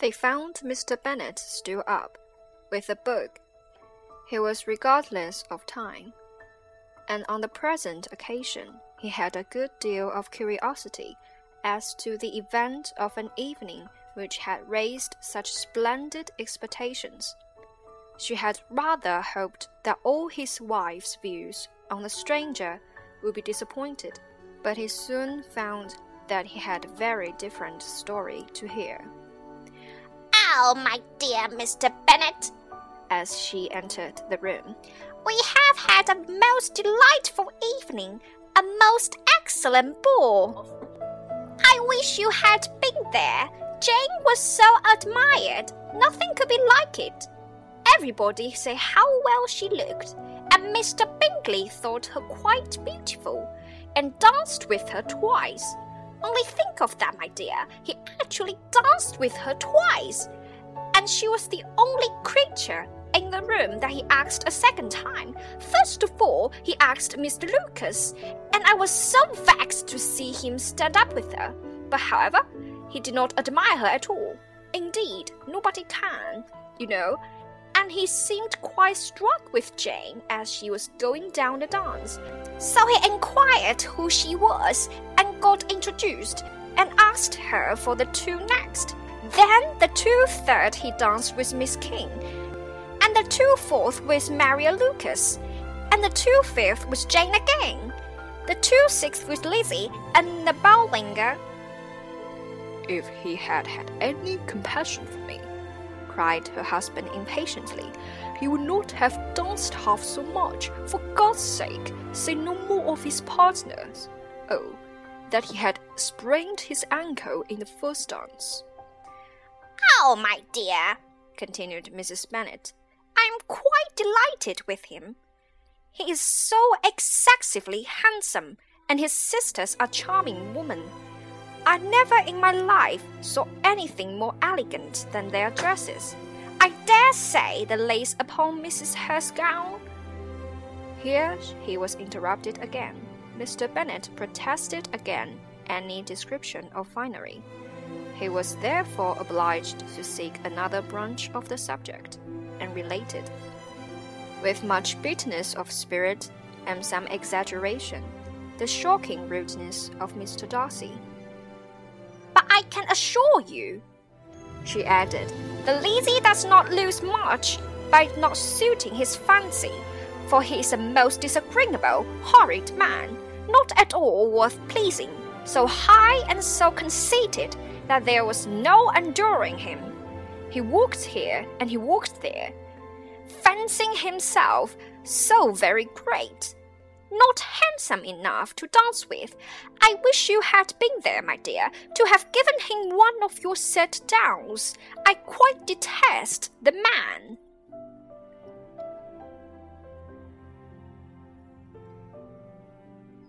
They found Mr. Bennet still up, with a book. He was regardless of time, and on the present occasion he had a good deal of curiosity as to the event of an evening which had raised such splendid expectations. She had rather hoped that all his wife's views on the stranger would be disappointed, but he soon found that he had a very different story to hear. Oh, my dear Mr. Bennet, as she entered the room, we have had a most delightful evening, a most excellent ball. I wish you had been there. Jane was so admired, nothing could be like it. Everybody said how well she looked, and Mr. Bingley thought her quite beautiful, and danced with her twice. Only think of that, my dear. He actually danced with her twice. And she was the only creature in the room that he asked a second time. First of all, he asked Mr. Lucas, and I was so vexed to see him stand up with her. But however, he did not admire her at all. Indeed, nobody can, you know. And he seemed quite struck with Jane as she was going down the dance. So he inquired who she was and got introduced and asked her for the two next. Then the two third he danced with Miss King, and the two fourth with Maria Lucas, and the two fifth with Jane again, the two sixth with Lizzie and the Boulanger. If he had had any compassion for me, cried her husband impatiently, he would not have danced half so much. For God's sake, say no more of his partners. Oh, that he had sprained his ankle in the first dance. Oh, my dear, continued Mrs. Bennet, I am quite delighted with him. He is so excessively handsome, and his sisters are charming women. I never in my life saw anything more elegant than their dresses. I dare say the lace upon Mrs. Hurst's gown. Here he was interrupted again. Mr. Bennet protested against any description of finery. He was therefore obliged to seek another branch of the subject, and related, with much bitterness of spirit and some exaggeration, the shocking rudeness of Mr. Darcy. But I can assure you, she added, the Lizzie does not lose much by not suiting his fancy, for he is a most disagreeable, horrid man, not at all worth pleasing, so high and so conceited that there was no enduring him. He walked here and he walked there, fancying himself so very great not handsome enough to dance with. I wish you had been there, my dear, to have given him one of your set downs. I quite detest the man.